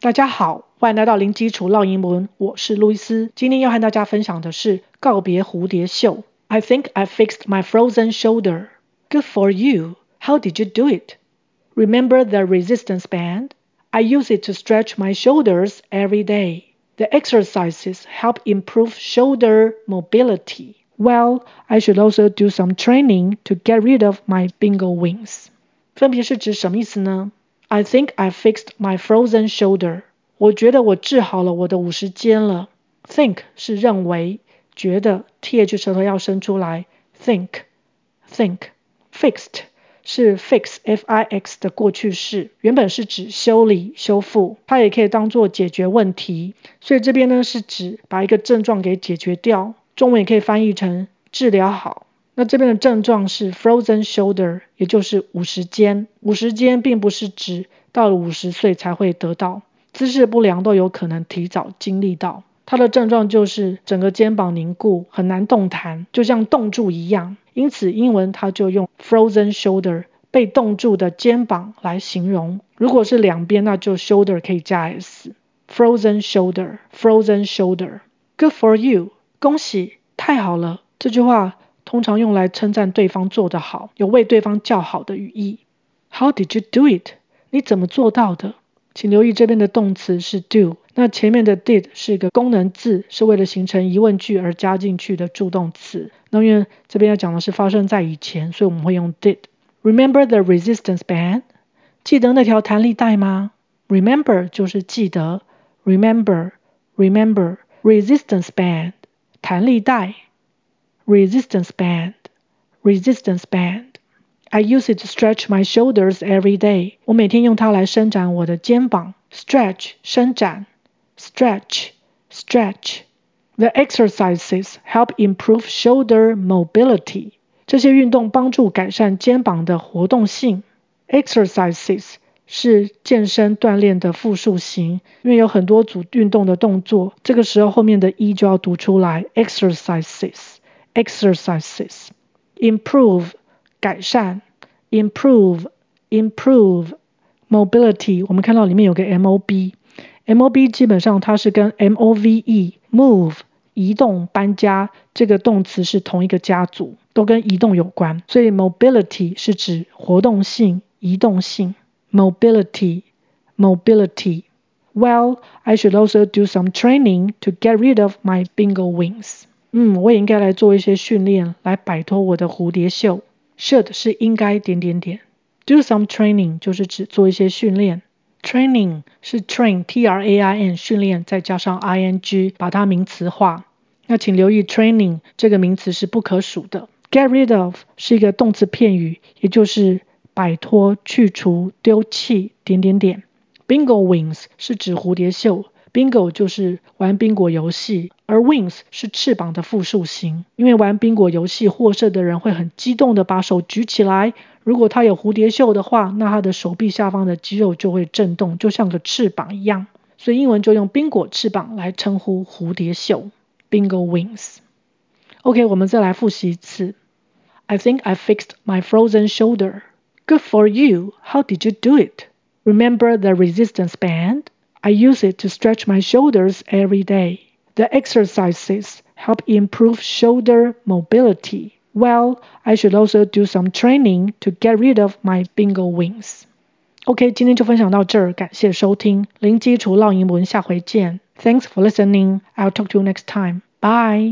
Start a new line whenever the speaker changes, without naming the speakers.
大家好，欢迎来到零基础溜英文，我是路易斯。今天要和大家分享的是告别蝴蝶袖。I think I fixed my frozen shoulder. Good for you. How did you do it? Remember the resistance band? I use it to stretch my shoulders every day. The exercises help improve shoulder mobility. Well, I should also do some training to get rid of my bingo wings. 分别是指什么意思呢？？I think I fixed my frozen shoulder. 我觉得我治好了我的五十肩了。Think 是认为、觉得，th 舌头要伸出来。Think, think. Fixed 是 fix, f-i-x 的过去式，原本是指修理、修复，它也可以当做解决问题。所以这边呢是指把一个症状给解决掉。中文也可以翻译成治疗好。那这边的症状是 frozen shoulder，也就是五十肩。五十肩并不是指到了五十岁才会得到，姿势不良都有可能提早经历到。它的症状就是整个肩膀凝固，很难动弹，就像冻住一样。因此英文它就用 frozen shoulder，被冻住的肩膀来形容。如果是两边，那就 shoulder 可以加 s。frozen shoulder，frozen shoulder。Good for you，恭喜，太好了。这句话。通常用来称赞对方做得好，有为对方叫好的语义。How did you do it？你怎么做到的？请留意这边的动词是 do，那前面的 did 是一个功能字，是为了形成疑问句而加进去的助动词。那因为这边要讲的是发生在以前，所以我们会用 did。Remember the resistance band？记得那条弹力带吗？Remember 就是记得，remember，remember，resistance band，弹力带。resistance band, resistance band. I use it to stretch my shoulders every day. 我每天用它来伸展我的肩膀。Stretch 伸展，stretch stretch. The exercises help improve shoulder mobility. 这些运动帮助改善肩膀的活动性。Exercises 是健身锻炼的复数形，因为有很多组运动的动作，这个时候后面的一就要读出来。Exercises。 exercises improve 改善 improve improve mobility 我们看到里面有个 mob mob 基本上它是跟 move move 移动搬家这个动词是同一个家族，都跟移动有关，所以 mobility 是指活动性、移动性。mobility mobility well I should also do some training to get rid of my bingo wings 嗯，我也应该来做一些训练，来摆脱我的蝴蝶袖。Should 是应该点点点，do some training 就是指做一些训练。Training 是 train T R A I N 训练，再加上 I N G 把它名词化。那请留意 training 这个名词是不可数的。Get rid of 是一个动词片语，也就是摆脱、去除、丢弃点点点。Bingo wings 是指蝴蝶袖。Bingo 就是玩宾果游戏，而 wings 是翅膀的复数形。因为玩宾果游戏获胜的人会很激动的把手举起来，如果他有蝴蝶袖的话，那他的手臂下方的肌肉就会震动，就像个翅膀一样。所以英文就用宾果翅膀来称呼蝴蝶袖，Bingo wings。OK，我们再来复习一次。I think I fixed my frozen shoulder. Good for you. How did you do it? Remember the resistance band? I use it to stretch my shoulders every day. The exercises help improve shoulder mobility. Well, I should also do some training to get rid of my bingo wings. OK，今天就分享到这儿，感谢收听零基础绕英文，下回见。Thanks for listening. I'll talk to you next time. Bye.